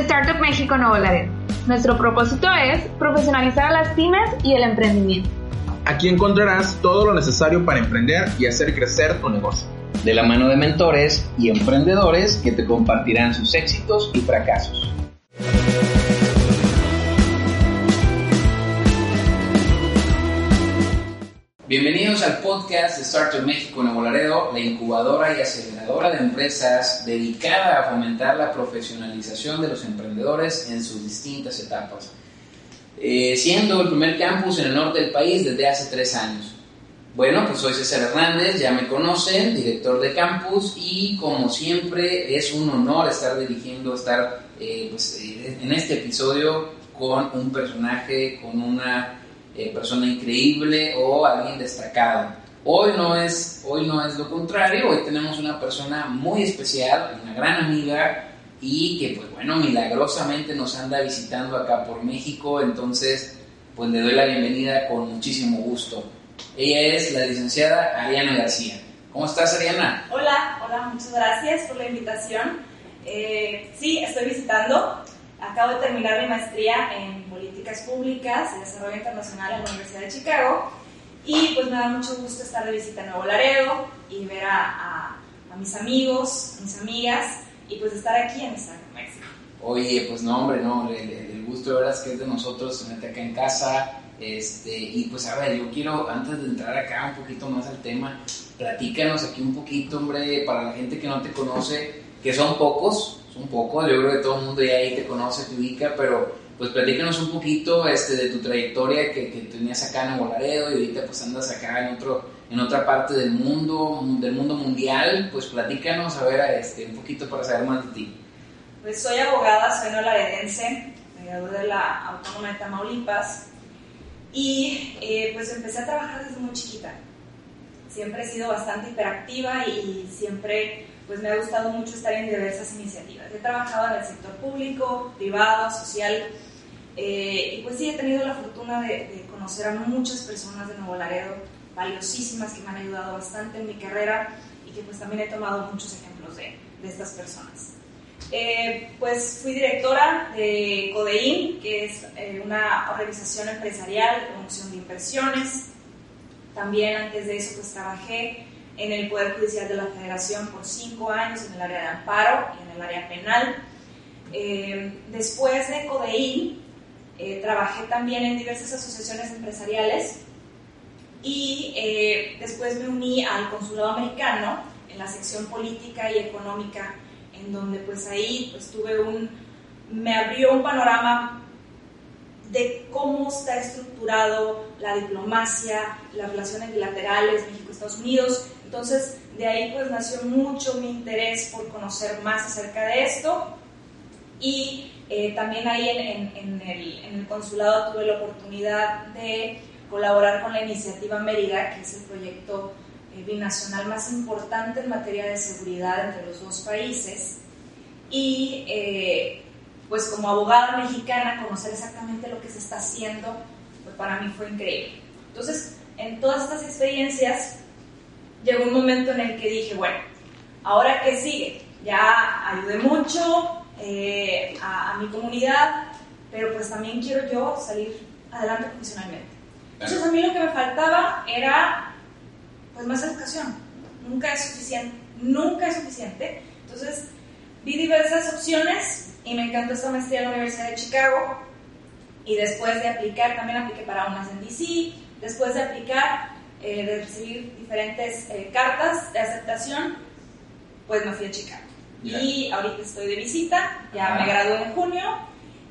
Startup México Nuevo Laredo. Nuestro propósito es profesionalizar a las pymes y el emprendimiento. Aquí encontrarás todo lo necesario para emprender y hacer crecer tu negocio. De la mano de mentores y emprendedores que te compartirán sus éxitos y fracasos. Bienvenidos al podcast de Startup México Nuevo Laredo, la incubadora y aceleradora de empresas dedicada a fomentar la profesionalización de los emprendedores en sus distintas etapas, eh, siendo el primer campus en el norte del país desde hace tres años. Bueno, pues soy César Hernández, ya me conocen, director de campus y como siempre es un honor estar dirigiendo, estar eh, pues, eh, en este episodio con un personaje, con una eh, persona increíble o alguien destacado. Hoy no, es, hoy no es lo contrario, hoy tenemos una persona muy especial, una gran amiga y que pues bueno, milagrosamente nos anda visitando acá por México, entonces pues le doy la bienvenida con muchísimo gusto. Ella es la licenciada Ariana García. ¿Cómo estás Ariana? Hola, hola, muchas gracias por la invitación. Eh, sí, estoy visitando Acabo de terminar mi maestría en Políticas Públicas y Desarrollo Internacional en la Universidad de Chicago y pues me da mucho gusto estar de visita a Nuevo Laredo y ver a, a, mis amigos, mis amigas y pues estar aquí en México. Oye, pues no, hombre, no, el, gusto de verdad es que es de nosotros tenerte acá en casa. Este, y pues a ver, yo quiero, antes de entrar acá un poquito más al tema, platícanos aquí un poquito, hombre, para la gente que no te conoce, que son pocos, un poco, yo creo que todo el mundo ya ahí te conoce, te ubica, pero pues platícanos un poquito este, de tu trayectoria que, que tenías acá en Laredo y ahorita pues andas acá en, otro, en otra parte del mundo, del mundo mundial, pues platícanos a ver este, un poquito para saber más de ti. Pues soy abogada, soy laredense, me gradué de la Autónoma de Tamaulipas y eh, pues empecé a trabajar desde muy chiquita. Siempre he sido bastante hiperactiva y siempre pues me ha gustado mucho estar en diversas iniciativas. He trabajado en el sector público, privado, social, eh, y pues sí, he tenido la fortuna de, conocer a muchas personas de Nuevo Laredo, valiosísimas, que me han ayudado bastante en mi carrera y que pues también he tomado muchos ejemplos de, de estas personas. Eh, pues fui directora de CODEIN, que es eh, una organización empresarial de promoción de inversiones. También antes de eso pues trabajé en el Poder Judicial de la Federación por cinco años en el área de amparo y en el área penal. Eh, después de CODEIN, eh, trabajé también en diversas asociaciones empresariales y eh, después me uní al Consulado Americano en la sección política y económica, en donde pues ahí pues tuve un, me abrió un panorama de cómo está estructurado la diplomacia, las relaciones bilaterales México-Estados Unidos. Entonces, de ahí pues nació mucho mi interés por conocer más acerca de esto y eh, también ahí en, el, consulado tuve la oportunidad de colaborar con la iniciativa Mérida, que es el proyecto eh, binacional más importante en materia de seguridad entre los dos países. Y eh, pues como abogada mexicana, conocer exactamente lo que se está haciendo, pues para mí fue increíble. Entonces, en todas estas experiencias llegó un momento en el que dije, bueno, ¿ahora qué sigue? Ya ayudé mucho eh, a, mi comunidad, pero pues también quiero yo salir adelante profesionalmente. Entonces a mí lo que me faltaba era pues más educación. Nunca es suficiente, nunca es suficiente. Entonces vi diversas opciones y me encantó esta maestría en la Universidad de Chicago y después de aplicar, también apliqué para unas en DC, después de aplicar eh, de recibir diferentes eh, cartas de aceptación, pues me fui a Chicago. Y ahorita estoy de visita, ya me gradué en junio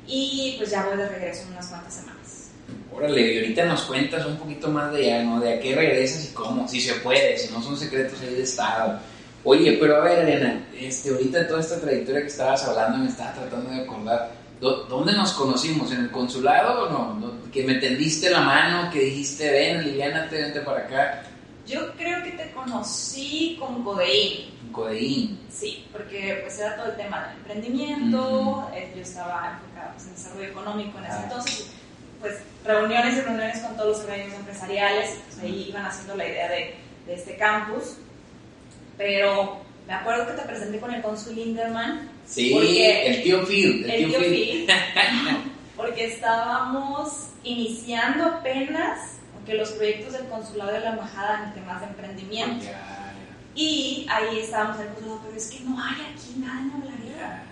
y pues ya voy de regreso en unas cuantas semanas. Órale, y ahorita nos cuentas un poquito más de ya, ¿no? De a qué regresas y cómo, si se puede, si no son secretos ahí de Estado. Oye, pero a ver, Elena, este, ahorita toda esta trayectoria que estabas hablando me estaba tratando de acordar ¿Dónde nos conocimos? ¿En el consulado o no? ¿Que me tendiste la mano? ¿Que dijiste, ven, Liliana, vente para acá? Yo creo que te conocí con Codeín. Codeín. Sí, porque pues era todo el tema del emprendimiento, eh, yo estaba enfocada pues, en desarrollo económico en ese ah. entonces, pues reuniones y reuniones con todos los organismos empresariales, pues ahí iban haciendo la idea de, de este campus, pero me acuerdo que te presenté con el cónsul Linderman. Sí, el tío Phil. El, el tío Phil. Phil, porque estábamos iniciando apenas que los proyectos del consulado de la embajada en temas de emprendimiento. Ya. Y ahí estábamos en el consulado, pero es que no hay aquí nada en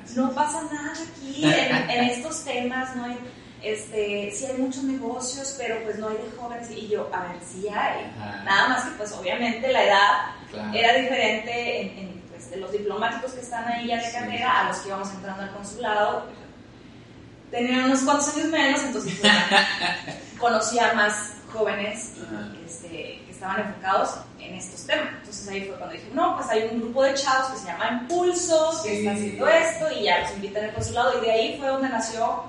sí. No pasa nada aquí en, en estos temas, no hay, este, sí hay muchos negocios, pero pues no hay de jóvenes. Y yo, a ver, sí hay. Ajá. Nada más que pues obviamente la edad Claro. era diferente en, en, pues, de los diplomáticos que están ahí ya de Sí. carrera a los que íbamos entrando al consulado. Tenían unos cuantos años menos, entonces pues, conocía más jóvenes y, este, estaban enfocados en estos temas. Entonces ahí fue cuando dije, no, pues hay un grupo de chavos que se llama Impulso, que Sí. está haciendo esto y ya los invitan al consulado y de ahí fue donde nació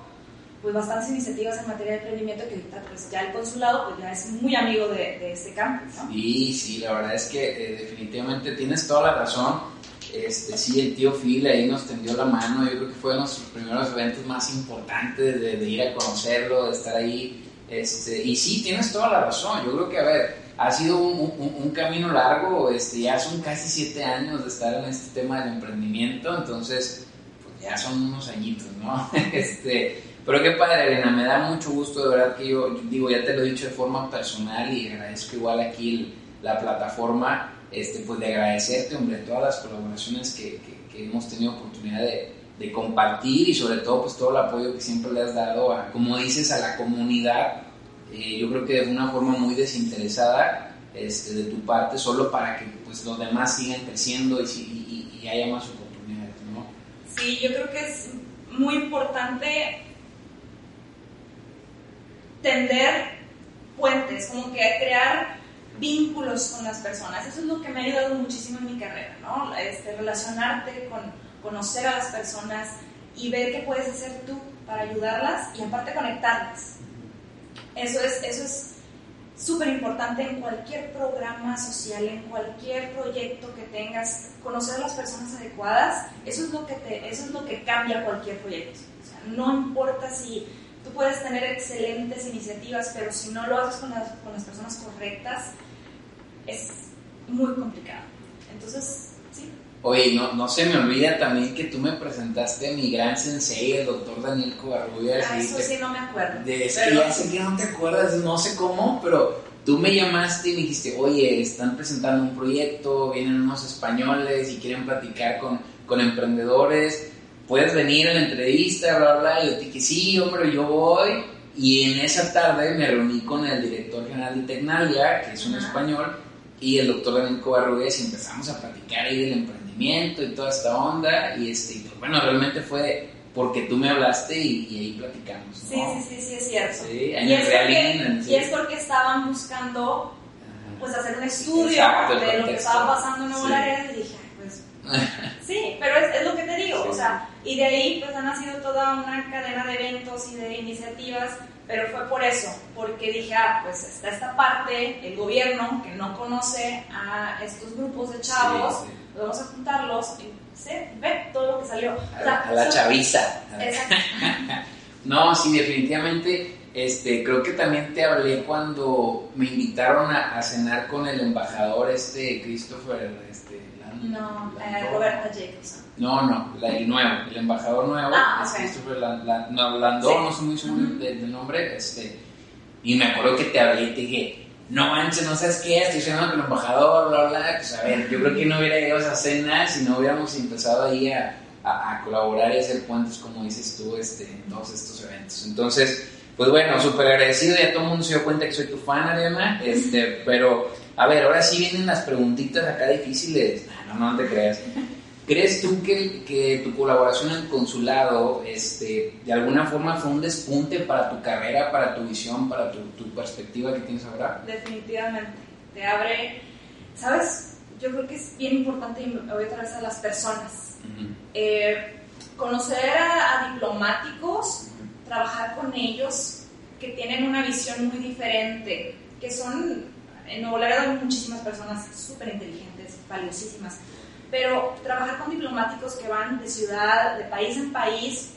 pues bastantes iniciativas en materia de emprendimiento que ahorita pues ya el consulado pues ya es muy amigo de, de este campo, ¿no? Sí, sí, la verdad es que eh, definitivamente tienes toda la razón. Este, sí, el tío Phil ahí nos tendió la mano. Yo creo que fue uno de nuestros primeros eventos más importantes de, de ir a conocerlo, de estar ahí. Este, y sí, tienes toda la razón. Yo creo que, a ver, ha sido un, camino largo. Este, ya son casi siete años de estar en este tema del emprendimiento. Entonces, pues ya son unos añitos, ¿no? Este, pero qué padre, Elena, me da mucho gusto, de verdad que yo, digo, ya te lo he dicho de forma personal y agradezco igual aquí la plataforma, este, pues de agradecerte, hombre, todas las colaboraciones que, que- que hemos tenido oportunidad de, de compartir y sobre todo, pues todo el apoyo que siempre le has dado, a, como dices, a la comunidad, eh, yo creo que de una forma muy desinteresada este, de tu parte, solo para que pues los demás sigan creciendo y, y- y haya más oportunidades, ¿no? Sí, yo creo que es muy importante tender puentes, como que crear vínculos con las personas. Eso es lo que me ha ayudado muchísimo en mi carrera, ¿no? Este, relacionarte con, conocer a las personas y ver qué puedes hacer tú para ayudarlas y aparte conectarlas. Eso es, eso es súper importante en cualquier programa social, en cualquier proyecto que tengas, conocer a las personas adecuadas, eso es lo que, eso es lo que cambia cualquier proyecto. No importa si tú puedes tener excelentes iniciativas, pero si no lo haces con las, con las personas correctas, es muy complicado. Entonces. Oye, no, no se me olvida también que tú me presentaste a mi gran sensei, el doctor Daniel Covarrubias. Ah, y eso sí no me acuerdo. de, es que Pero- ya sé que no te acuerdas, no sé cómo, pero tú me llamaste y me dijiste, oye, están presentando un proyecto, vienen unos españoles y quieren platicar con, con emprendedores, puedes venir a la entrevista, bla, bla, y yo te dije, sí, hombre, yo voy. Y en esa tarde me reuní con el director general de Tecnalia, que es un español, y el doctor Daniel Covarrubias y empezamos a platicar ahí del emprendimiento y toda esta onda. Y este, bueno, realmente fue porque tú me hablaste y, y ahí platicamos. Sí, ¿no? sí, sí, sí, es cierto. Sí, en y, el es porque, en- sí. y es porque estaban buscando pues hacer un estudio Exacto, de lo que estaba pasando en Nuevo Sí. Laredo y dije, pues sí, pero es, es lo que te digo, Sí. o sea, y de ahí pues ha nacido toda una cadena de eventos y de iniciativas, pero fue por eso, porque dije, ah, pues está esta parte, el gobierno que no conoce a estos grupos de chavos, Sí, sí. Vamos a juntarlos y sí, ve todo lo que salió. A O la, sea, a la chaviza. Exacto. No, sí, definitivamente. Este, creo que también te hablé cuando me invitaron a, a cenar con el embajador este Christopher este, Land- No. Roberta Jacobson. No, no, la- el nuevo, el embajador nuevo, Ah, es ok. Christopher Land- Land- no, Landau, Sí. no soy muy seguro del, del nombre, este, y me acuerdo que te hablé y te dije, no manches, no sabes qué, estoy cenando con el embajador, bla, bla, pues a ver, yo creo que no hubiera ido a esa cena si no hubiéramos empezado ahí a, a- colaborar y hacer puentes, como dices tú, este, en todos estos eventos. Entonces, pues bueno, súper agradecido, ya todo el mundo se dio cuenta que soy tu fan, Ariana, este, pero, a ver, ahora sí vienen las preguntitas acá difíciles, no, no, no te creas. ¿Crees tú que, que tu colaboración en el consulado este, de alguna forma fue un despunte para tu carrera, para tu visión, para tu, tu perspectiva que tienes ahora? Definitivamente. Te abre. ¿Sabes? Yo creo que es bien importante, y me voy otra vez a las personas. Eh, conocer a, a diplomáticos, trabajar con ellos, que tienen una visión muy diferente, que son. En Nuevo Laredo muchísimas personas súper inteligentes, valiosísimas, pero trabajar con diplomáticos que van de ciudad, de país en país,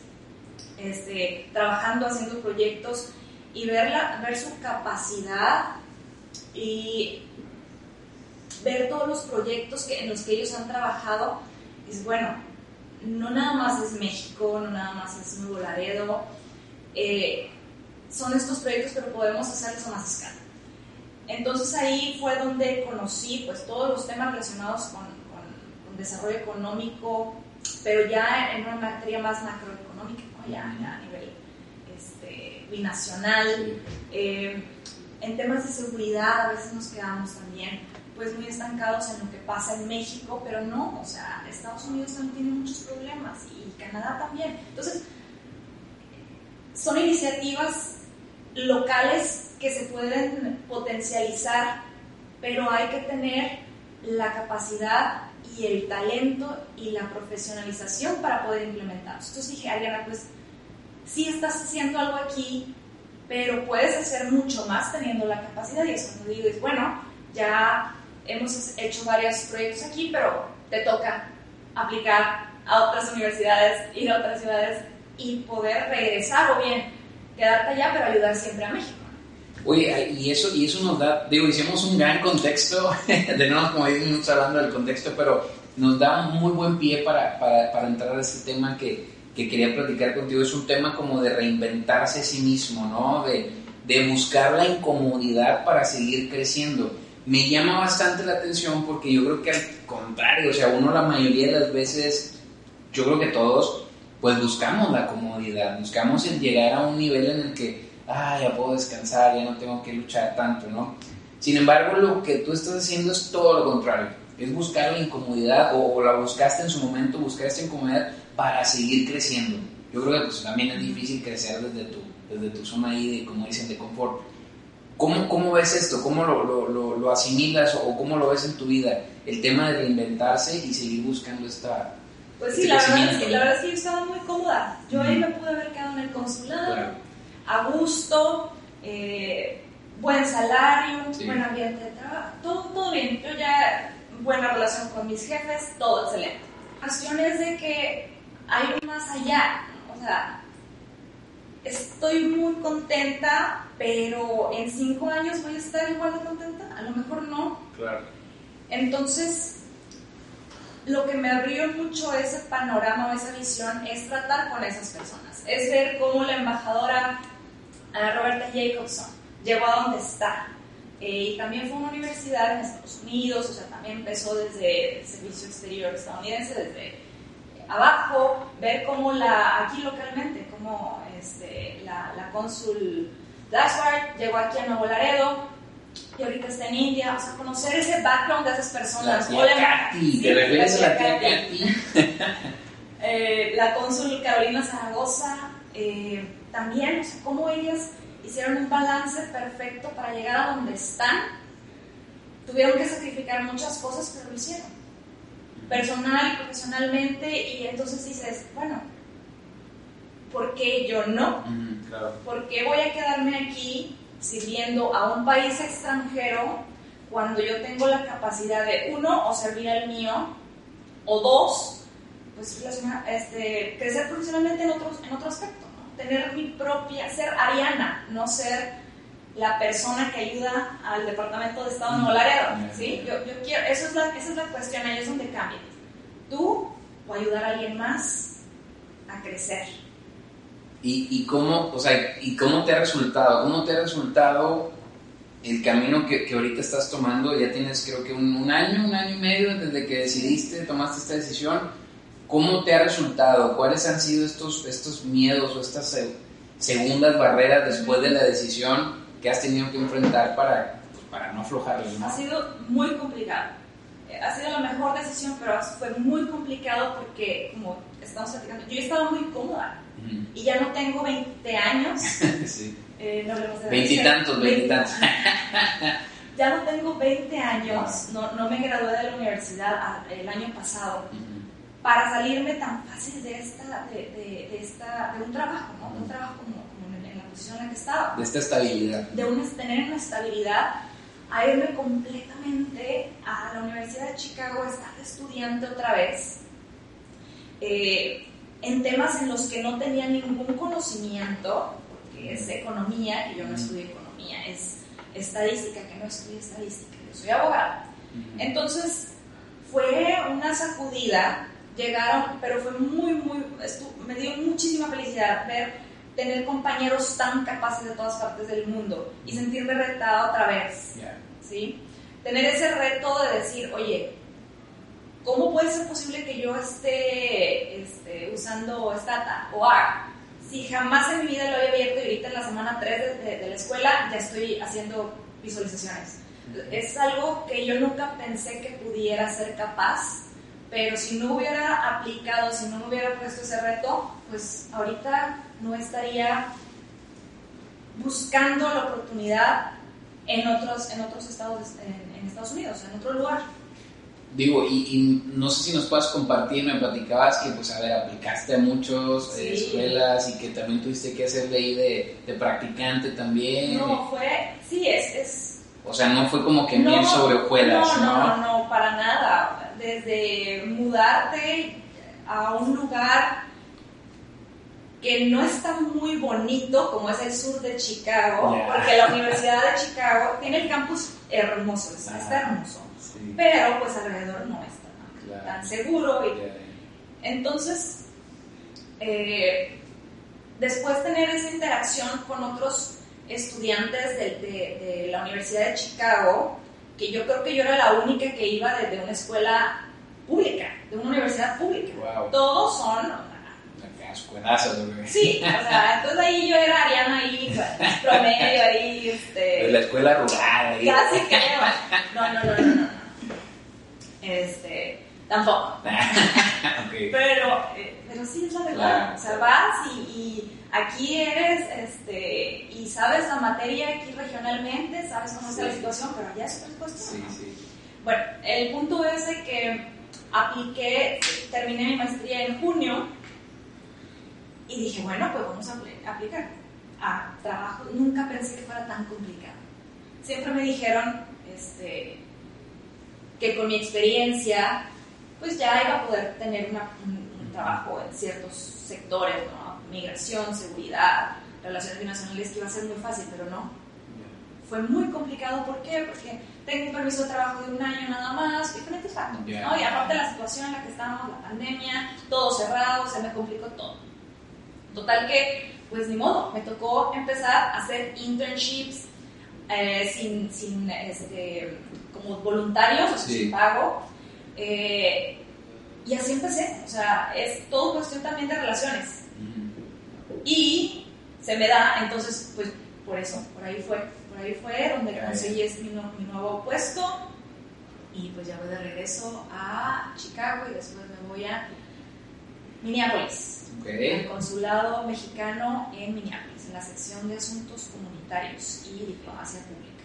este, trabajando, haciendo proyectos y verla, ver su capacidad y ver todos los proyectos que, en los que ellos han trabajado es bueno, no nada más es México, no nada más es Nuevo Laredo, eh, son estos proyectos, pero podemos hacerlos a más escala. Entonces ahí fue donde conocí pues todos los temas relacionados con, desarrollo económico, pero ya en una materia más macroeconómica, ya, a nivel este, binacional. Eh, en temas de seguridad a veces nos quedamos también pues muy estancados en lo que pasa en México, pero no, o sea, Estados Unidos también tiene muchos problemas y Canadá también. Entonces, son iniciativas locales que se pueden potencializar, pero hay que tener la capacidad y el talento y la profesionalización para poder implementarlos. Entonces dije, Ariana, pues sí estás haciendo algo aquí, pero puedes hacer mucho más teniendo la capacidad. Y es cuando digo, bueno, ya hemos hecho varios proyectos aquí, pero te toca aplicar a otras universidades, ir a otras ciudades y poder regresar o bien quedarte allá, pero ayudar siempre a México. Oye, y eso, y eso nos da, digo, hicimos un gran contexto, de nuevo como minutos hablando del contexto, pero nos da un muy buen pie para, para, para entrar a ese tema que, que, quería platicar contigo. Es un tema como de reinventarse a sí mismo, ¿no? De, de buscar la incomodidad para seguir creciendo. Me llama bastante la atención porque yo creo que al contrario, o sea, uno la mayoría de las veces, yo creo que todos, pues buscamos la comodidad, buscamos el llegar a un nivel en el que ah, ya puedo descansar, ya no tengo que luchar tanto, ¿no? Sin embargo, lo que tú estás haciendo es todo lo contrario, es buscar la incomodidad o, la buscaste en su momento, buscar esta incomodidad para seguir creciendo. Yo creo que pues, también es difícil crecer desde tu, desde tu zona ahí, de, como dicen, de confort. ¿Cómo, ¿Cómo, ves esto? ¿Cómo lo, lo, lo, asimilas o cómo lo ves en tu vida? El tema de reinventarse y seguir buscando esta... Pues sí, la verdad, es que, la verdad es que yo estaba muy cómoda. Yo ahí me pude haber quedado en el consulado a gusto, eh, buen salario, buen ambiente de trabajo, todo, todo bien. Yo ya buena relación con mis jefes, todo excelente. La cuestión es de que hay un más allá, o sea, estoy muy contenta, pero en cinco años voy a estar igual de contenta, a lo mejor no. Claro. Entonces, lo que me abrió mucho ese panorama o esa visión es tratar con esas personas, es ver cómo la embajadora Roberta Jacobson llegó a donde está. Eh, y también fue una universidad en Estados Unidos, o sea, también empezó desde el servicio exterior estadounidense, desde abajo, ver cómo la, aquí localmente, cómo este, la, la cónsul Dashward llegó aquí a Nuevo Laredo, y ahorita está en India, o sea, conocer ese background de esas personas. La tía Katy, ¿te refieres a la tía Katy? eh, la cónsul Carolina Zaragoza, eh, también, o sea, cómo ellas hicieron un balance perfecto para llegar a donde están. Tuvieron que sacrificar muchas cosas, pero lo hicieron. Personal profesionalmente, y entonces dices, bueno, ¿por qué yo no? ¿Por qué voy a quedarme aquí sirviendo a un país extranjero cuando yo tengo la capacidad de, uno, o servir al mío, o dos, pues este, crecer profesionalmente en, otros, en otro aspecto? Tener mi propia, ser Ariana, no ser la persona que ayuda al Departamento de Estado de Nuevo Laredo, ¿sí? Yo, yo, quiero, eso es la, esa es la cuestión, ahí es donde cambia. Tú o ayudar a alguien más a crecer. ¿Y, y, cómo, o sea, ¿Y cómo te ha resultado? ¿Cómo te ha resultado el camino que, que ahorita estás tomando? Ya tienes creo que un, un, año, un año y medio desde que decidiste, tomaste esta decisión ¿Cómo te ha resultado? ¿Cuáles han sido estos, estos miedos o estas segundas barreras después de la decisión que has tenido que enfrentar para, pues, para no aflojar? Ha sido muy complicado. Eh, ha sido la mejor decisión, pero fue muy complicado porque, como estamos platicando, yo estaba muy cómoda y ya no tengo 20 años. sí. Eh, no veintitantos, veintitantos. ya no tengo 20 años, no, no me gradué de la universidad ah, el año pasado para salirme tan fácil de, esta, de, de, esta, de un trabajo, ¿no? De un trabajo como, como en, la posición en la que estaba. De esta estabilidad. De tener una estabilidad, a irme completamente a la Universidad de Chicago, a estar estudiante otra vez, eh, en temas en los que no tenía ningún conocimiento, porque es economía, y yo no estudio economía, es estadística, que no estudio estadística, yo soy abogada. Entonces, fue una sacudida llegaron, pero fue muy, muy, me dio muchísima felicidad ver, tener compañeros tan capaces de todas partes del mundo y sentirme retada otra vez, ¿sí? Tener ese reto de decir, oye, ¿cómo puede ser posible que yo esté este, usando Stata o AR? Si jamás en mi vida lo había abierto y ahorita en la semana 3 de, de la escuela ya estoy haciendo visualizaciones. Es algo que yo nunca pensé que pudiera ser capaz pero si no hubiera aplicado, si no me hubiera puesto ese reto, pues ahorita no estaría buscando la oportunidad en otros, en otros estados, en, Estados Unidos, en otro lugar. Digo, y, no sé si nos puedes compartir, me platicabas que, pues, a ver, aplicaste a muchas eh, escuelas y que también tuviste que hacer ahí de, de practicante también. No, fue, sí, es, es... O sea, no fue como que no, sobre hojuelas, no, no, no, no, para nada desde mudarte a un lugar que no está muy bonito como es el sur de Chicago, porque la Universidad de Chicago tiene el campus hermoso, está, ah, hermoso, pero pues alrededor no está tan, seguro. Y, entonces, eh, después tener esa interacción con otros estudiantes de, de la Universidad de Chicago, que yo creo que yo era la única que iba desde una escuela pública, de una universidad pública. Todos son escuelazos, Sí, o sea, entonces ahí yo era Ariana ahí, promedio ahí, este... De la escuela rural ahí. Casi creo. No, no, no, no, no. Este, tampoco. pero, eh, pero sí es la verdad. o sea, vas y, y, aquí eres, este, y sabes la materia aquí regionalmente, sabes cómo está la situación, pero allá es otra cuestión. Sí, sí. Bueno, el punto es de que apliqué, terminé mi maestría en junio y dije, bueno, pues vamos a aplicar a trabajo. Nunca pensé que fuera tan complicado. Siempre me dijeron este, que con mi experiencia, pues ya iba a poder tener un, trabajo en ciertos sectores, ¿no? migración, seguridad, relaciones internacionales, que iba a ser muy fácil, pero no. Fue muy complicado, ¿por qué? Porque tengo un permiso de trabajo de un año nada más, diferentes factores, ¿no? Y aparte la situación en la que estábamos, la pandemia, todo cerrado, se me complicó todo. Total que, pues ni modo, me tocó empezar a hacer internships eh, sin, sin este, como voluntarios, o sea, sin pago. Eh, y así empecé, o sea, es todo cuestión también de relaciones. Y se me da, entonces, pues por eso, por ahí fue ahí fue donde conseguí mi, mi, nuevo puesto y pues ya voy de regreso a Chicago y después me voy a Minneapolis, al consulado mexicano en Minneapolis, en la sección de asuntos comunitarios y diplomacia pública.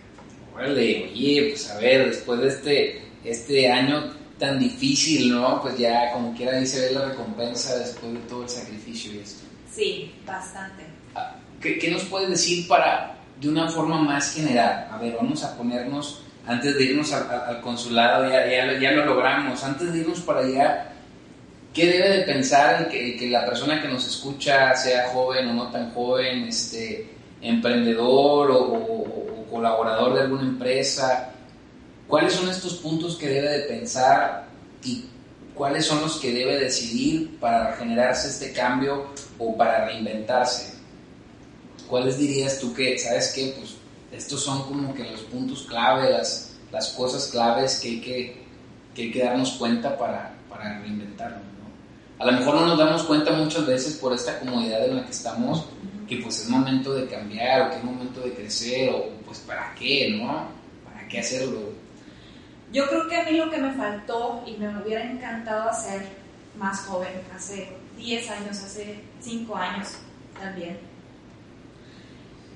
Órale, oye, pues a ver, después de este, este año tan difícil, ¿no? Pues ya como quiera ahí se ve la recompensa después de todo el sacrificio y esto. Sí, bastante. Ah, ¿Qué, qué nos puedes decir para, de una forma más general. A ver, vamos a ponernos, antes de irnos al, consulado, ya, ya, lo logramos, antes de irnos para allá, ¿qué debe de pensar el que, que, la persona que nos escucha, sea joven o no tan joven, este, emprendedor o, colaborador de alguna empresa? ¿Cuáles son estos puntos que debe de pensar y cuáles son los que debe decidir para generarse este cambio o para reinventarse? ¿cuáles dirías tú que, sabes qué, pues estos son como que los puntos clave, las, las cosas claves que hay que, que, hay que darnos cuenta para, para reinventarnos? ¿no? A lo mejor no nos damos cuenta muchas veces por esta comodidad en la que estamos, que pues es momento de cambiar o que es momento de crecer o pues para qué, ¿no? ¿Para qué hacerlo? Yo creo que a mí lo que me faltó y me hubiera encantado hacer más joven, hace 10 años, hace 5 años también,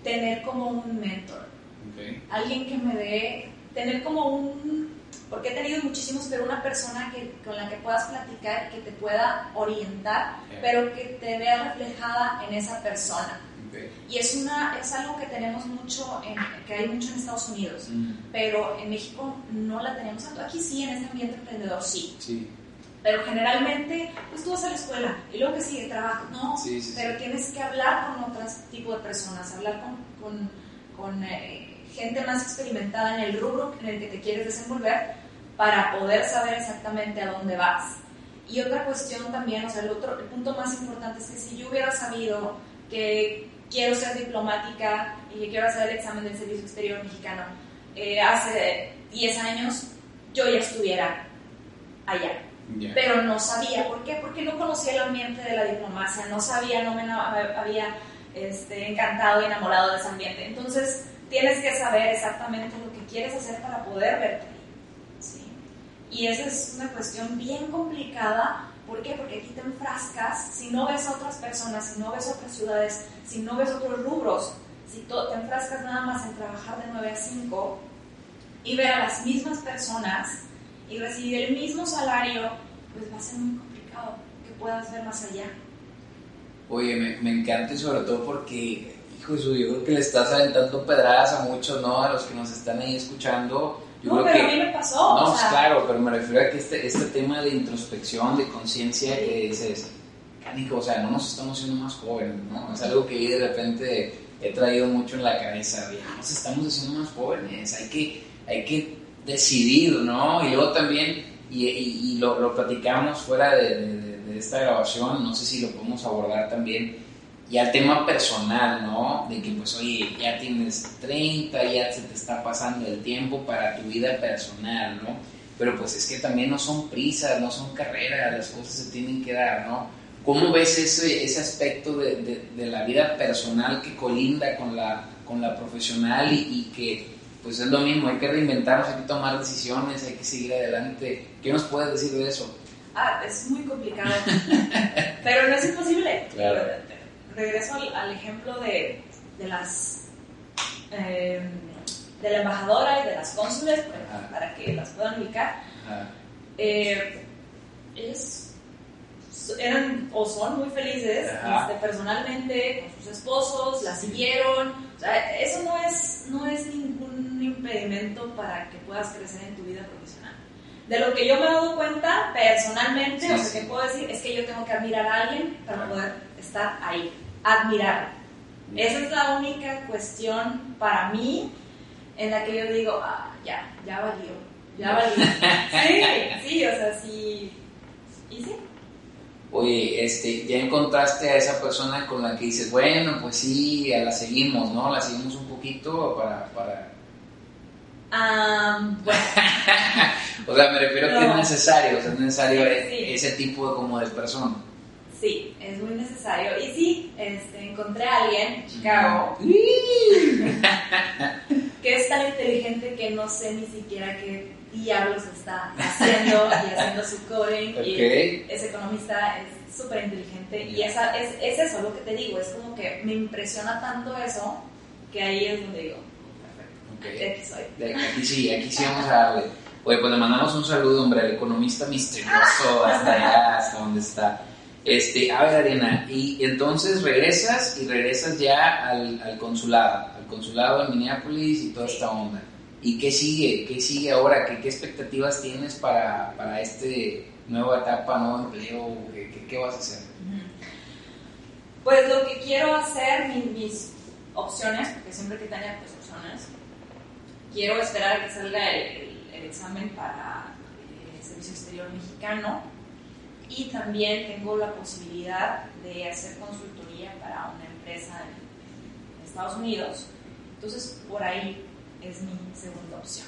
tener como un mentor. Alguien que me dé, tener como un, porque he tenido muchísimos, pero una persona que, con la que puedas platicar, que te pueda orientar, pero que te vea reflejada en esa persona. Y es, una, es algo que tenemos mucho, en, que hay mucho en Estados Unidos, pero en México no la tenemos tanto. Aquí sí, en este ambiente emprendedor sí. sí. Pero generalmente, pues tú vas a la escuela y luego que sigue trabajo, no, pero tienes que hablar con otro tipo de personas, hablar con, con, eh, gente más experimentada en el rubro en el que te quieres desenvolver para poder saber exactamente a dónde vas. Y otra cuestión también, o sea, el, otro, el punto más importante es que si yo hubiera sabido que quiero ser diplomática y quiero hacer el examen del Servicio Exterior Mexicano eh, hace 10 años, yo ya estuviera allá. Ya. Pero no sabía, ¿por qué? Porque no conocía el ambiente de la diplomacia, no sabía, no me había este, encantado y enamorado de ese ambiente. Entonces, tienes que saber exactamente lo que quieres hacer para poder verte ahí. ¿sí? Y esa es una cuestión bien complicada. ¿Por qué? Porque aquí te enfrascas, si no ves a otras personas, si no ves otras ciudades, si no ves otros rubros, si te enfrascas nada más en trabajar de 9 a 5 y ver a las mismas personas y recibir el mismo salario, pues va a ser muy complicado que puedas ver más allá. Oye, me, me encanta y sobre todo porque, hijo de su, yo creo que le estás aventando pedradas a muchos, ¿no? A los que nos están ahí escuchando. Yo no, creo pero que... a mí me pasó. No, o pues sea, claro, pero me refiero a que este, este tema de introspección, de conciencia que dices, canijo, o sea, no nos estamos haciendo más jóvenes, ¿no? Es algo que de repente he traído mucho en la cabeza, ya nos estamos haciendo más jóvenes, hay que, hay que decidir, ¿no? Y luego también, y, y- y lo, lo platicamos fuera de, de- de esta grabación, no sé si lo podemos abordar también, y al tema personal, ¿no? De que pues, oye, ya tienes 30, ya se te está pasando el tiempo para tu vida personal, ¿no? Pero pues es que también no son prisas, no son carreras, las cosas se tienen que dar, ¿no? ¿Cómo ves ese, ese aspecto de, de- de la vida personal que colinda con la, con la profesional y, y que pues es lo mismo, hay que reinventarnos, hay que tomar decisiones, hay que seguir adelante? ¿Qué nos puedes decir de eso? Ah, es muy complicado. pero no es imposible. Claro. Regreso al, al ejemplo de, de las. eh, de la embajadora y de las cónsules, para, Ajá. para que las puedan ubicar. Eh, ellas eran o son muy felices este, personalmente con sus esposos, la siguieron. O sea, eso no es, no es ningún impedimento para que puedas crecer en tu vida profesional. De lo que yo me he dado cuenta personalmente, Sí, o sea, sí. que puedo decir es que yo tengo que admirar a alguien para poder estar ahí. Admirar. Esa es la única cuestión para mí en la que yo digo, ah, ya, ya valió, ya valió. Sí, sí, o sea, sí. ¿Y sí? Oye, este, ya encontraste a esa persona con la que dices, bueno, pues sí, la seguimos, ¿no? La seguimos un poquito para, para... Am, bueno, O sea, me refiero a que es necesario, o sea, es necesario Sí, sí. ese tipo de, como de persona. Sí, es muy necesario. Y sí, este, encontré a alguien en Chicago que es tan inteligente que no sé ni siquiera qué diablos está haciendo y haciendo su coding. Ok. Y es economista, es súper inteligente. Y esa, es, es eso lo que te digo, es como que me impresiona tanto eso que ahí es donde digo, Ok. perfecto, de aquí soy. Aquí sí, aquí sí vamos a darle. Oye, pues le mandamos un saludo, hombre, al economista misterioso hasta allá, hasta donde está. Este, a ver, Ariana, y entonces regresas y regresas ya al, al consulado, al consulado de Minneapolis y toda esta onda. ¿Y qué sigue? ¿Qué sigue ahora? ¿Qué, qué expectativas tienes para, para este nueva etapa, nuevo empleo? ¿Qué, qué, qué vas a hacer? Pues lo que quiero hacer, mi- mis opciones, porque siempre que tenga pues opciones, quiero esperar a que salga el, el- el examen para eh, el Servicio Exterior Mexicano y también tengo la posibilidad de hacer consultoría para una empresa en, Estados Unidos. Entonces, por ahí es mi segunda opción.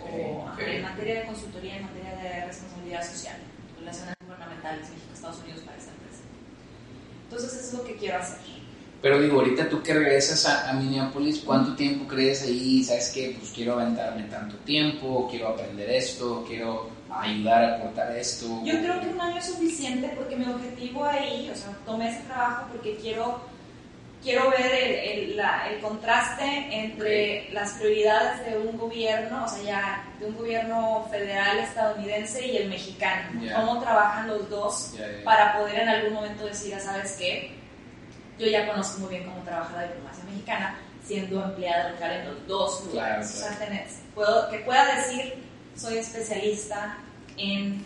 O, Ok, ajá, ok. en materia de consultoría, en materia de responsabilidad social, relaciones gubernamentales México-Estados Unidos para esta empresa. Entonces, eso es lo que quiero hacer. Pero digo, ahorita tú que regresas a, a Minneapolis, ¿cuánto tiempo crees ahí? ¿Sabes qué? Pues quiero aventarme tanto tiempo, quiero aprender esto, quiero ayudar a aportar esto. Yo creo que un año es suficiente porque mi objetivo ahí, o sea, tomé ese trabajo porque quiero, quiero ver el, el- la- el contraste entre las prioridades de un gobierno, o sea, ya de un gobierno federal estadounidense y el mexicano. Ya. Cómo trabajan los dos Ya, ya. para poder en algún momento decir, "Ah, ¿sabes qué? Yo ya conozco muy bien cómo trabaja la diplomacia mexicana siendo empleada local en los dos lugares. Claro, O sea, tenés- puedo, que pueda decir, soy especialista en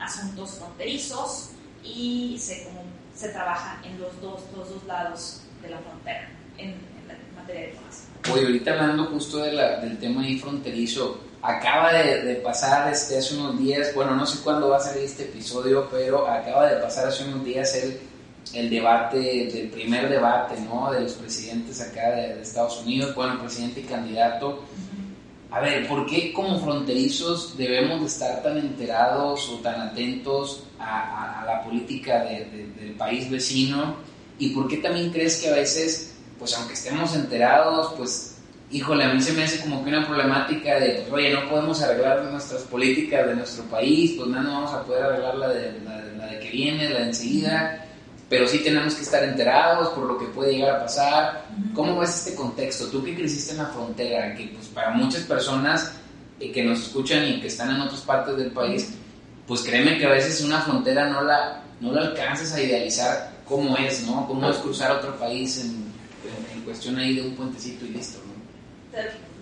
asuntos fronterizos y sé cómo se trabaja en los dos, los dos lados de la frontera, en, materia de diplomacia. Oye, ahorita hablando justo de la, del tema ahí fronterizo, acaba de, pasar este, hace unos días, bueno, no sé cuándo va a salir este episodio, pero acaba de pasar hace unos días el, el debate, del primer debate, ¿no? De los presidentes acá de Estados Unidos, bueno, presidente y candidato. A ver, ¿por qué como fronterizos debemos de estar tan enterados o tan atentos a, la política de, del país vecino? ¿Y por qué también crees que a veces, pues aunque estemos enterados, pues híjole, a mí se me hace como que una problemática de, pues, oye, no podemos arreglar nuestras políticas de nuestro país, pues nada, no vamos a poder arreglar la de, la, la de que viene, la de enseguida, pero sí tenemos que estar enterados por lo que puede llegar a pasar. ¿Cómo ves este contexto? Tú que creciste en la frontera, que pues para muchas personas eh, que nos escuchan y que están en otras partes del país, pues créeme que a veces una frontera no la, no la alcanzas a idealizar cómo es, ¿no? Cómo es cruzar otro país en, en, en cuestión ahí de un puentecito y listo, ¿no?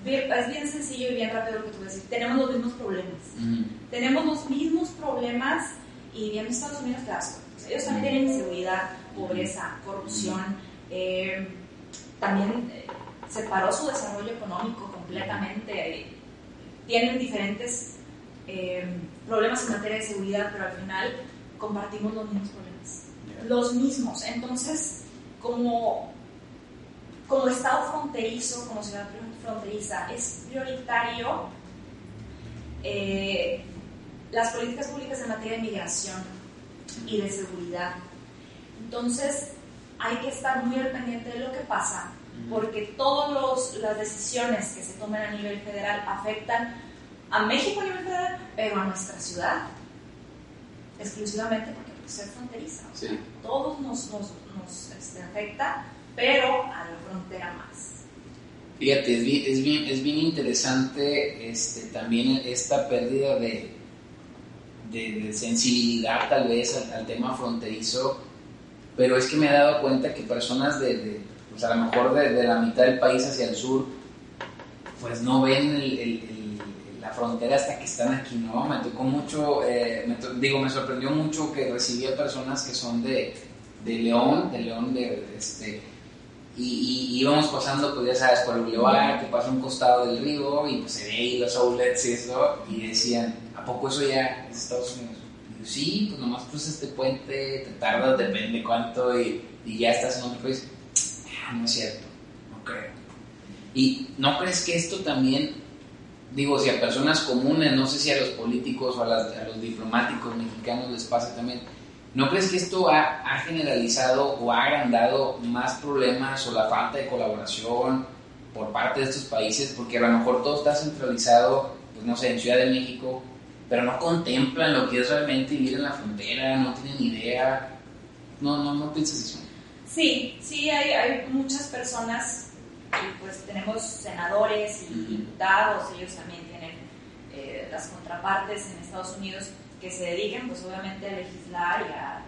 es bien sencillo y bien rápido lo que tú decir. Tenemos los mismos problemas. Mm. Tenemos los mismos problemas y bien Estados Unidos te das Ellos también tienen inseguridad, pobreza, corrupción. Eh, también eh, separó su desarrollo económico completamente. Tienen diferentes eh, problemas en materia de seguridad, pero al final compartimos los mismos problemas. Los mismos. Entonces, como, como Estado fronterizo, como ciudad fronteriza, es prioritario eh, las políticas públicas en materia de migración y de seguridad. Entonces, hay que estar muy al pendiente de lo que pasa, porque todas las decisiones que se tomen a nivel federal afectan a México a nivel federal, pero a nuestra ciudad exclusivamente porque pues, ser fronteriza. O sea, todos nos, nos, nos este, afecta, pero a la frontera más. Fíjate, es bien, es bien, es bien interesante este, también esta pérdida de, de, sensibilidad tal vez al, tema fronterizo, pero es que me he dado cuenta que personas de, de pues a lo mejor de, la mitad del país hacia el sur, pues no ven la frontera hasta que están aquí, ¿no? Me tocó mucho, eh, digo, me sorprendió mucho que recibía personas que son de, de León, de León de, este y, y, íbamos pasando, pues ya sabes, por el boulevard, que pasa un costado del río, y pues se ve ahí los outlets y eso, y decían, ¿a poco eso ya es Estados Unidos? Y yo, sí, pues nomás cruzas este puente, te tardas, depende cuánto, y, y ya estás en otro país. Ah, no es cierto, no creo. Y ¿no crees que esto también, digo, si a personas comunes, no sé si a los políticos o a, las, a los diplomáticos mexicanos les pasa también, ¿No crees que esto ha, ha, generalizado o ha agrandado más problemas o la falta de colaboración por parte de estos países? Porque a lo mejor todo está centralizado, pues no sé, en Ciudad de México, pero no contemplan lo que es realmente vivir en la frontera, no tienen idea. No, no, no piensas eso. Sí, sí, hay, hay muchas personas, y pues tenemos senadores y diputados, ellos también tienen eh, las contrapartes en Estados Unidos que se dediquen pues obviamente a legislar y a,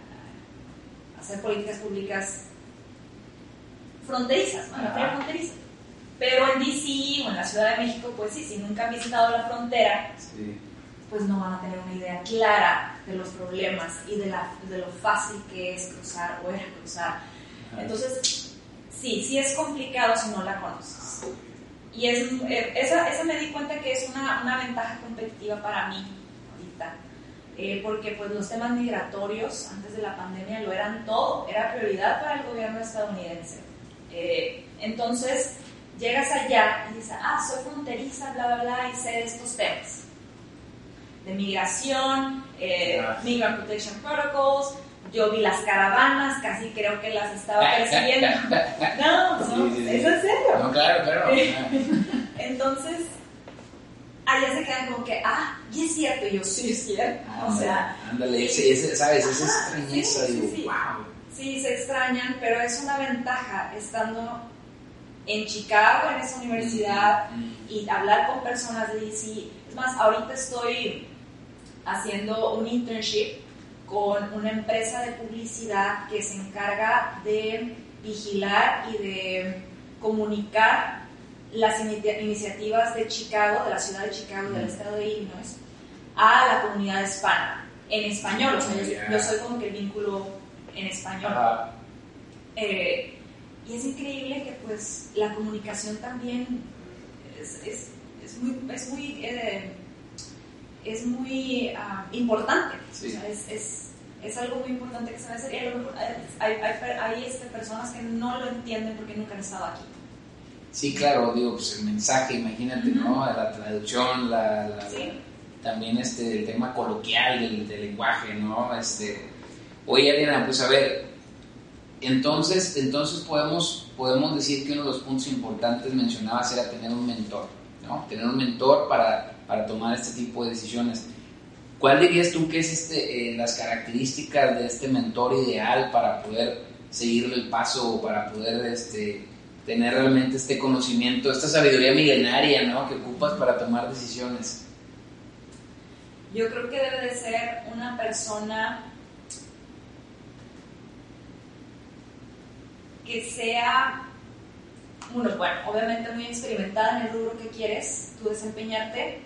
a hacer políticas públicas fronterizas, ¿no? La fronteriza. Pero en DC o en la Ciudad de México, pues sí, si nunca han visitado la frontera, sí. pues no van a tener una idea clara de los problemas y de, la, de lo fácil que es cruzar o era cruzar. Ajá. Entonces, sí, sí es complicado si no la conoces. Y es, esa, esa me di cuenta que es una, una ventaja competitiva para mí ahorita eh, porque pues los temas migratorios antes de la pandemia lo eran todo, era prioridad para el gobierno estadounidense. Eh, entonces llegas allá y dices, ah, soy fronteriza, bla, bla, bla, y sé de estos temas. De migración, eh, Migrant Protection Protocols, yo vi las caravanas, casi creo que las estaba persiguiendo. No, no, ¿es en serio? No, claro, claro. Entonces, allá se quedan como que, ah, y es cierto, y yo sí es cierto. Ah, o sea, ándale, ese, ¿sabes? Esa extrañeza, sí, digo, sí, wow. Sí, se extrañan, pero es una ventaja estando en Chicago, en esa universidad, mm, y hablar con personas de DC. Es más, ahorita estoy haciendo un internship con una empresa de publicidad que se encarga de vigilar y de comunicar las iniciativas de Chicago, de la ciudad de Chicago, del estado de Illinois, a la comunidad hispana, en español, o sea, yo, yo soy como que el vínculo en español. Eh, y es increíble que pues la comunicación también es, es, es muy, es muy, eh, es muy ah, importante. Sí. O sea, es, es, es algo muy importante que se va a hacer y a lo mejor eh, hay, hay, hay este, personas que no lo entienden porque nunca han estado aquí. Sí, claro, digo, pues el mensaje, imagínate, ¿no? La traducción, la, la- Sí. también este el tema coloquial del, del lenguaje, ¿no? Este, oye, Ariana, pues a ver, entonces, entonces podemos, podemos decir que uno de los puntos importantes mencionabas era tener un mentor, ¿no? Tener un mentor para, para tomar este tipo de decisiones. ¿Cuál dirías tú que es este, eh, las características de este mentor ideal para poder seguirle el paso o para poder este, tener realmente este conocimiento, esta sabiduría milenaria ¿no? que ocupas para tomar decisiones? Yo creo que debe de ser una persona que sea, bueno, bueno, obviamente muy experimentada en el rubro que quieres tú desempeñarte,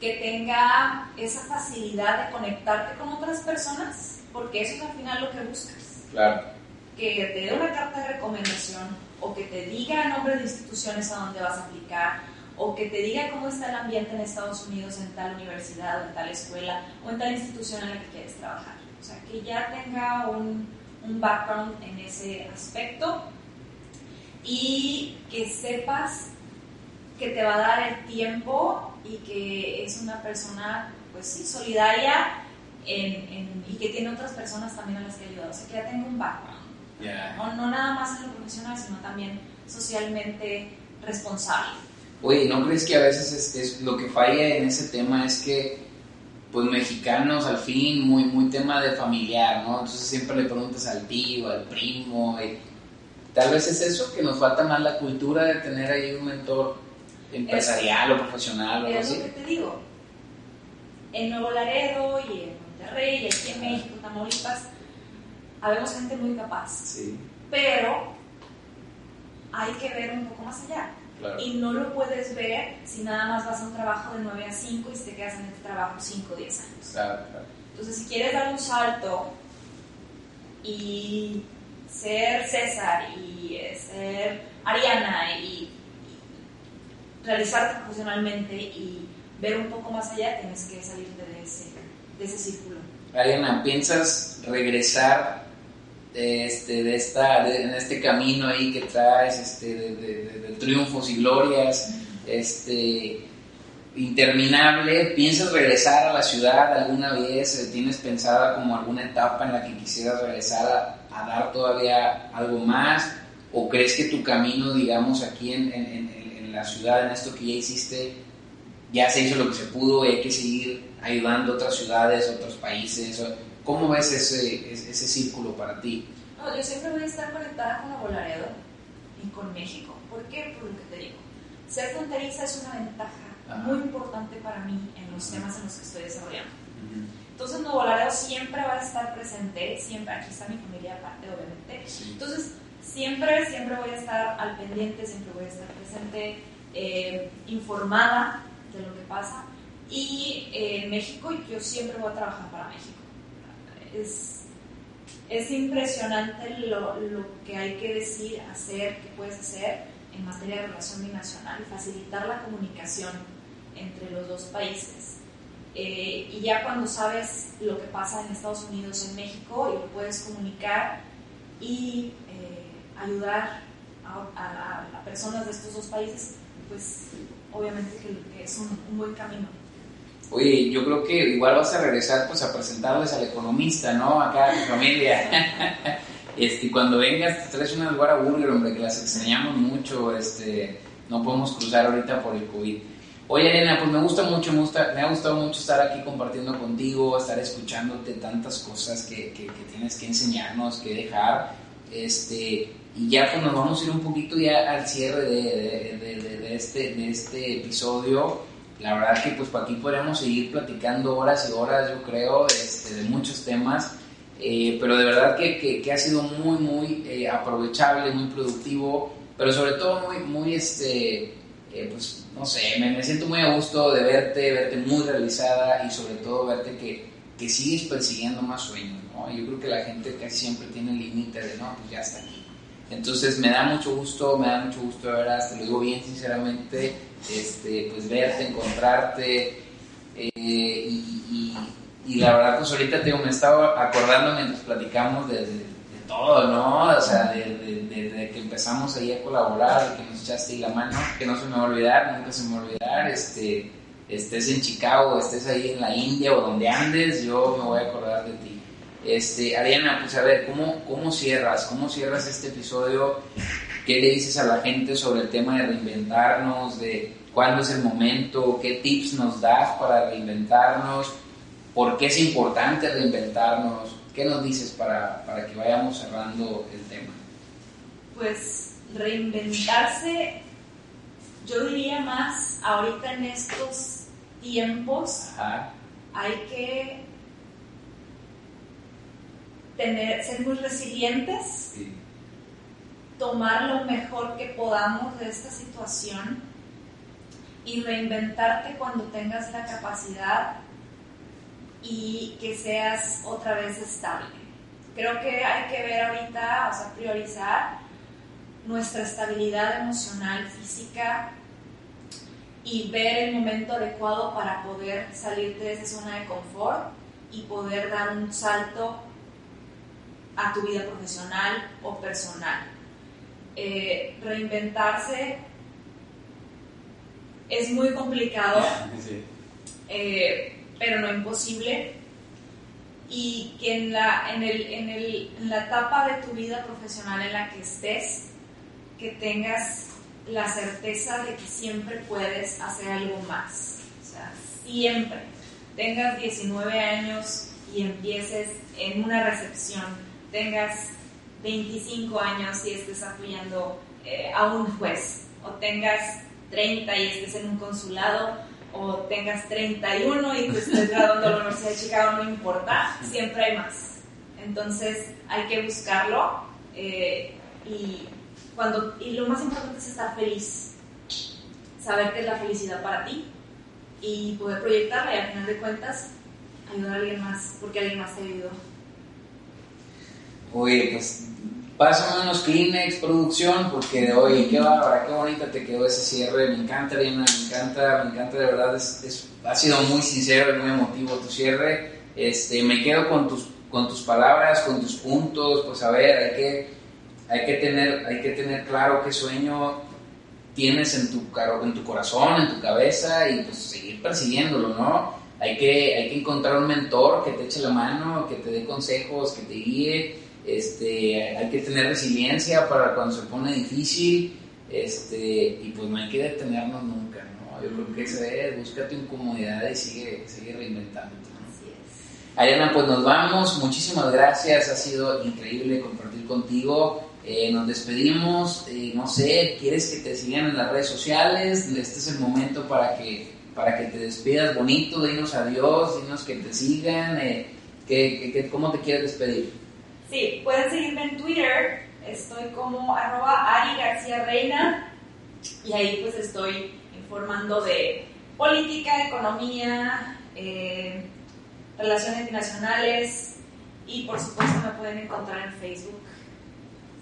que tenga esa facilidad de conectarte con otras personas, porque eso es al final lo que buscas Claro. Que te dé una carta de recomendación o que te diga el nombre de instituciones a donde vas a aplicar o que te diga cómo está el ambiente en Estados Unidos en tal universidad o en tal escuela o en tal institución en la que quieres trabajar. O sea, que ya tenga un, un background en ese aspecto y que sepas que te va a dar el tiempo y que es una persona, pues sí, solidaria en- en- y que tiene otras personas también a las que ayudar. O sea, que ya tenga un background. No, no nada más en lo profesional, sino también socialmente responsable. Oye, ¿no crees que a veces es, es lo que falla en ese tema es que, pues mexicanos al fin, muy, muy tema de familiar, ¿no? Entonces siempre le preguntas al tío, al primo, y tal vez es eso, que nos falta más la cultura de tener ahí un mentor empresarial o profesional o algo Es lo que te digo. En Nuevo Laredo y en Monterrey y aquí en México, Tamaulipas, habemos gente muy capaz, Sí, pero hay que ver un poco más allá. claro. Y no lo puedes ver si nada más vas a un trabajo de 9 a 5 y te quedas en este trabajo 5 o 10 años. Claro, claro. Entonces, si quieres dar un salto y ser César y eh, ser Ariana y, y realizarte profesionalmente y ver un poco más allá, tienes que salirte de ese, de ese círculo. Ariana, ¿piensas regresar de este, de esta, en este camino ahí que traes este, de, de- triunfos y glorias este, interminable? ¿Piensas regresar a la ciudad alguna vez? ¿Tienes pensada como alguna etapa en la que quisieras regresar a, dar todavía algo más? ¿O crees que tu camino, digamos, aquí en, en- en- la ciudad, en esto que ya hiciste, ya se hizo lo que se pudo y hay que seguir ayudando a otras ciudades, otros países. ¿Cómo ves ese, ese, ese círculo para ti? No, yo siempre voy a estar conectada con Nuevo Laredo y con México. ¿Por qué? Por lo que te digo. Ser fronteriza es una ventaja Ajá. muy importante para mí en los temas en los que estoy desarrollando. Entonces Nuevo Laredo siempre va a estar presente, siempre, aquí está mi familia aparte obviamente, Sí. entonces siempre, siempre voy a estar al pendiente, siempre voy a estar presente, eh, informada de lo que pasa y eh, en México yo siempre voy a trabajar para México. Es, es impresionante lo, lo que hay que decir, hacer, que puedes hacer en materia de relación binacional, facilitar la comunicación entre los dos países. Eh, y ya cuando sabes lo que pasa en Estados Unidos, en México, y lo puedes comunicar y eh, ayudar a, a- personas de estos dos países, pues obviamente que, que es un, un buen camino. Oye, yo creo que igual vas a regresar pues a presentarles al economista, ¿no? Acá a tu familia. este, cuando vengas te traes una lugar Burger, hombre, que las extrañamos mucho, este, no podemos cruzar ahorita por el COVID. Oye, Elena, pues me gusta mucho, me, gusta, me ha gustado mucho estar aquí compartiendo contigo, estar escuchándote tantas cosas que, que, tienes que enseñarnos, que dejar. Este, y ya pues nos vamos a ir un poquito ya al cierre de- de- de- de este, de este episodio. La verdad que pues por aquí podríamos seguir platicando horas y horas, yo creo, este, de muchos temas. Eh, pero de verdad que, que- ha sido muy, muy eh, aprovechable, muy productivo, pero sobre todo muy, muy, este, eh, pues, no sé, me, me siento muy a gusto de verte, verte muy realizada y sobre todo verte que, que sigues persiguiendo más sueños, ¿no? Yo creo que la gente casi siempre tiene el límite de, no, pues ya está aquí. Entonces me da mucho gusto, me da mucho gusto de veras, te lo digo bien sinceramente, este, pues verte, encontrarte eh, y, la verdad pues ahorita te me estaba acordando mientras platicamos de, de, todo, ¿no? O sea, de, que empezamos ahí a colaborar, de que nos echaste ahí la mano, que no se me va a olvidar, nunca se me va a olvidar, este, estés en Chicago, estés ahí en la India o donde andes, yo me voy a acordar de ti. Este, Ariana, pues a ver, ¿cómo, ¿cómo cierras? ¿Cómo cierras este episodio? ¿Qué le dices a la gente sobre el tema de reinventarnos, de cuándo es el momento, qué tips nos das para reinventarnos, por qué es importante reinventarnos? ¿Qué nos dices para, para que vayamos cerrando el tema? Pues reinventarse, yo diría más ahorita en estos tiempos, hay que tener, ser muy resilientes, tomar lo mejor que podamos de esta situación y reinventarte cuando tengas la capacidad y que seas otra vez estable. Creo que hay que ver ahorita, o sea, priorizar nuestra estabilidad emocional, física y ver el momento adecuado para poder salir de esa zona de confort y poder dar un salto a tu vida profesional o personal. Eh, reinventarse es muy complicado, eh, pero no imposible. Y que en la, en, el, en, el, en la etapa de tu vida profesional en la que estés, que tengas la certeza de que siempre puedes hacer algo más. O sea, siempre. Tengas 19 años y empieces en una recepción tengas 25 años y estés apoyando eh, a un juez, o tengas 30 y estés en un consulado, o tengas 31 y te estés graduando a la Universidad de Chicago, no importa, siempre hay más. Entonces hay que buscarlo eh, y, cuando, y lo más importante es estar feliz, saber qué es la felicidad para ti y poder proyectarla y al final de cuentas ayudar a alguien más, porque alguien más te ayudó. Oye, pues pásame unos Kleenex, producción, porque oye, qué bárbara, qué bonita te quedó ese cierre. Me encanta, Ariana, me encanta, me encanta de verdad. Es, ha sido muy sincero y muy emotivo tu cierre. Este, me quedo con tus, con tus palabras, con tus puntos. Pues a ver, hay que, hay que, tener, hay que tener claro qué sueño tienes en tu, en tu corazón, en tu cabeza y pues seguir persiguiéndolo, ¿no? Hay que, hay que encontrar un mentor que te eche la mano, que te dé consejos, que te guíe este, hay que tener resiliencia para cuando se pone difícil, este, y pues no hay que detenernos nunca, ¿no? Yo creo que eso es, búscate incomodidad y sigue, sigue reinventándote. Ariana, pues nos vamos, muchísimas gracias, ha sido increíble compartir contigo. Eh, nos despedimos, eh, no sé, ¿quieres que te sigan en las redes sociales? Este es el momento para que, para que te despidas bonito, dinos adiós, dinos que te sigan, eh, que, ¿cómo te quieres despedir? Sí, pueden seguirme en Twitter, estoy como arroba Ari García Reina y ahí pues estoy informando de política, economía, eh, relaciones internacionales y por supuesto me pueden encontrar en Facebook.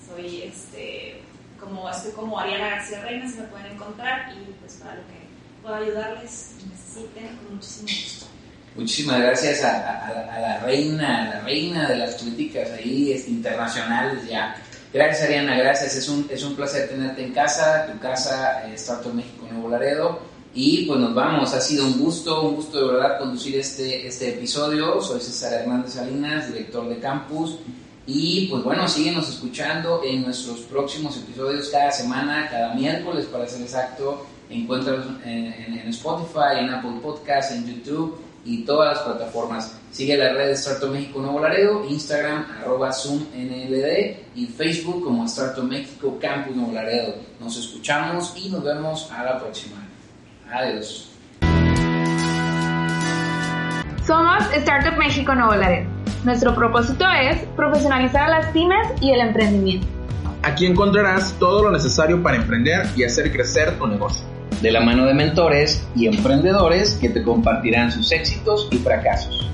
Soy este, como, estoy como Ariana García Reina, se me pueden encontrar y pues para lo que pueda ayudarles, necesiten, con muchísimo gusto. Muchísimas gracias a, la reina, a la reina de las políticas ahí este, internacionales ya. Gracias Ariana, gracias. Es un, es un placer tenerte en casa, tu casa, eh, Startup México Nuevo Laredo. Y pues nos vamos, ha sido un gusto, un gusto de verdad conducir este, este episodio. Soy César Hernández Salinas, director de Campus. Y pues bueno, síguenos escuchando en nuestros próximos episodios cada semana, cada miércoles para ser exacto. Encuentras en, en, en Spotify, en Apple Podcasts, en YouTube y todas las plataformas. Sigue la red de Startup México Nuevo Laredo, Instagram arroba ZoomNLD y Facebook como Startup México Campus Nuevo Laredo. Nos escuchamos y nos vemos a la próxima. Adiós. Somos Startup México Nuevo Laredo. Nuestro propósito es profesionalizar a las pymes y el emprendimiento. Aquí encontrarás todo lo necesario para emprender y hacer crecer tu negocio de la mano de mentores y emprendedores que te compartirán sus éxitos y fracasos.